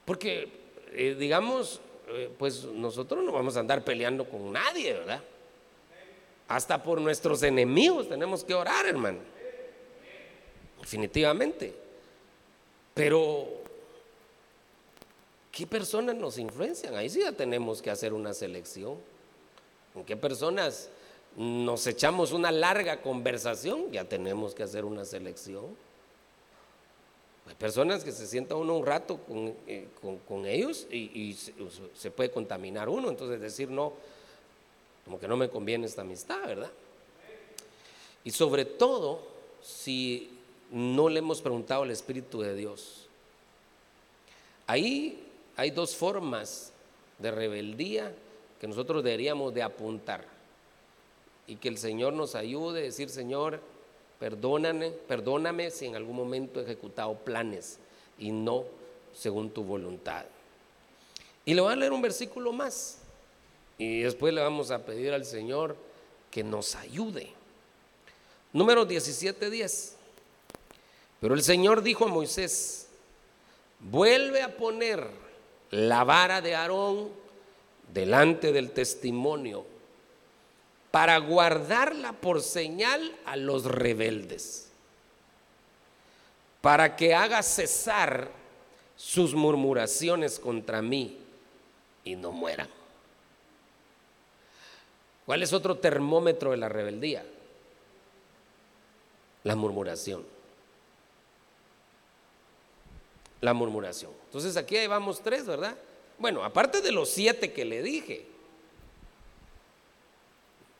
B: Porque eh, digamos, eh, pues nosotros no vamos a andar peleando con nadie, ¿verdad? Hasta por nuestros enemigos tenemos que orar, hermano. Definitivamente. Pero, ¿qué personas nos influencian? Ahí sí ya tenemos que hacer una selección. ¿En qué personas nos echamos una larga conversación? Ya tenemos que hacer una selección. Hay personas que se sienta uno un rato con, eh, ellos y, se, puede contaminar uno, entonces decir no, como que no me conviene esta amistad, ¿verdad? Y sobre todo, si no le hemos preguntado al Espíritu de Dios. Ahí hay dos formas de rebeldía que nosotros deberíamos de apuntar. Y que el Señor nos ayude a decir, Señor, perdóname, perdóname si en algún momento he ejecutado planes y no según tu voluntad. Y le voy a leer un versículo más. Y después le vamos a pedir al Señor que nos ayude. Número 17:10. Pero el Señor dijo a Moisés, vuelve a poner la vara de Aarón delante del testimonio para guardarla por señal a los rebeldes, para que haga cesar sus murmuraciones contra mí y no mueran. ¿Cuál es otro termómetro de la rebeldía? La murmuración. La murmuración. Entonces aquí vamos tres, ¿verdad? Bueno, aparte de los siete que le dije.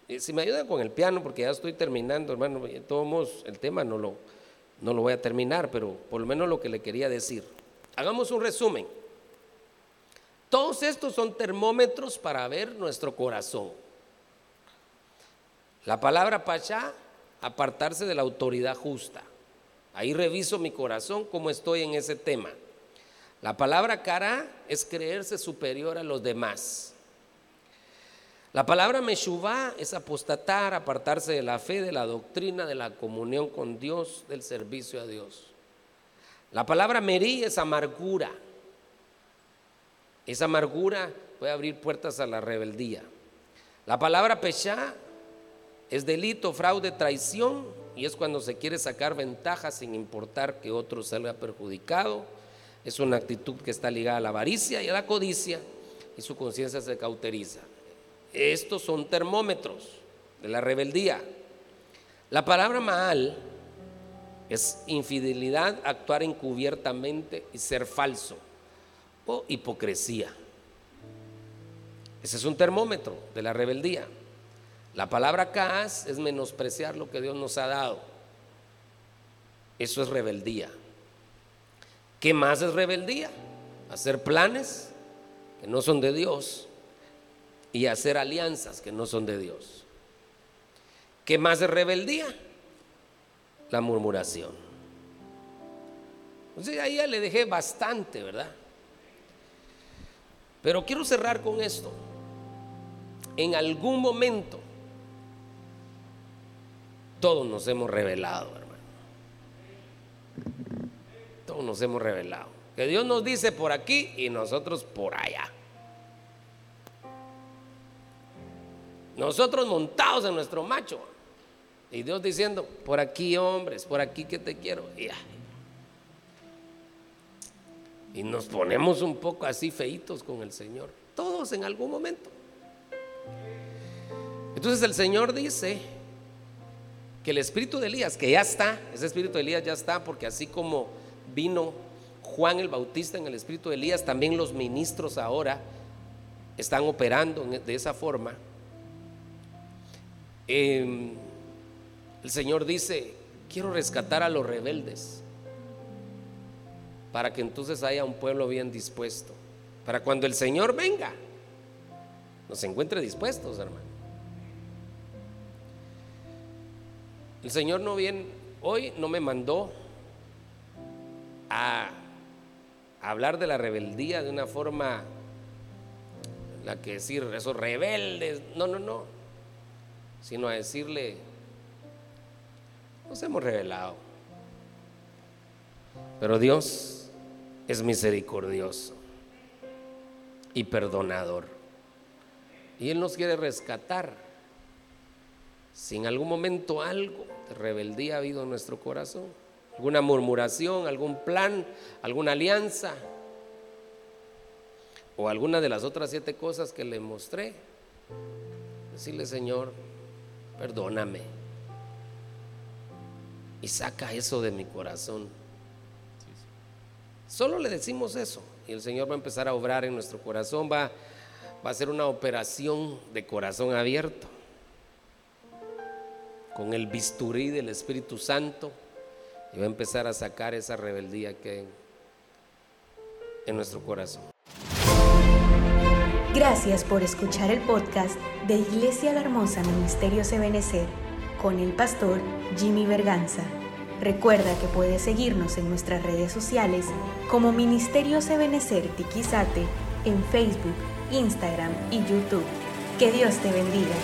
B: Si me ayudan con el piano, porque ya estoy terminando, hermano, todos el tema no lo, no lo voy a terminar, pero por lo menos lo que le quería decir. Hagamos un resumen. Todos estos son termómetros para ver nuestro corazón. La palabra pachá, apartarse de la autoridad justa. Ahí reviso mi corazón, cómo estoy en ese tema. La palabra cara es creerse superior a los demás. La palabra meshuvá es apostatar, apartarse de la fe, de la doctrina, de la comunión con Dios, del servicio a Dios. La palabra merí es amargura. Esa amargura puede abrir puertas a la rebeldía. La palabra peshá es delito, fraude, traición y es cuando se quiere sacar ventaja sin importar que otro salga perjudicado es una actitud que está ligada a la avaricia y a la codicia y su conciencia se cauteriza. Estos son termómetros de la rebeldía. La palabra mal es infidelidad, actuar encubiertamente y ser falso o hipocresía. Ese es un termómetro de la rebeldía. La palabra kaas es menospreciar lo que Dios nos ha dado. Eso es rebeldía. ¿Qué más es rebeldía? Hacer planes que no son de Dios y hacer alianzas que no son de Dios. ¿Qué más es rebeldía? La murmuración. Entonces ahí ya le dejé bastante, ¿verdad? Pero quiero cerrar con esto. En algún momento todos nos hemos revelado, todos nos hemos revelado. Que Dios nos dice por aquí y nosotros por allá. Nosotros montados en nuestro macho. Y Dios diciendo, por aquí hombres, por aquí que te quiero. Y, y nos ponemos un poco así feitos con el Señor. Todos en algún momento. Entonces el Señor dice que el espíritu de Elías, que ya está, ese espíritu de Elías ya está, porque así como vino Juan el Bautista en el espíritu de Elías, también los ministros ahora están operando de esa forma. Em, el Señor dice, quiero rescatar a los rebeldes, para que entonces haya un pueblo bien dispuesto, para cuando el Señor venga, nos encuentre dispuestos, hermano. El Señor no viene, hoy no me mandó a hablar de la rebeldía de una forma, la que decir esos rebeldes, no, no, no, sino a decirle, nos hemos revelado, pero Dios es misericordioso y perdonador, y Él nos quiere rescatar. Si en algún momento algo de rebeldía ha habido en nuestro corazón, alguna murmuración, algún plan, alguna alianza o alguna de las otras siete cosas que le mostré. Decirle, Señor, perdóname y saca eso de mi corazón. Solo le decimos eso y el Señor va a empezar a obrar en nuestro corazón, va, va a ser una operación de corazón abierto. con el bisturí del Espíritu Santo y va a empezar a sacar esa rebeldía que hay en nuestro corazón.
A: Gracias por escuchar el podcast de Iglesia La Hermosa Ministerios Ebenecer con el pastor Jimmy Berganza. Recuerda que puedes seguirnos en nuestras redes sociales como Ministerios Ebenecer Tiquizate en Facebook, Instagram y YouTube. Que Dios te bendiga.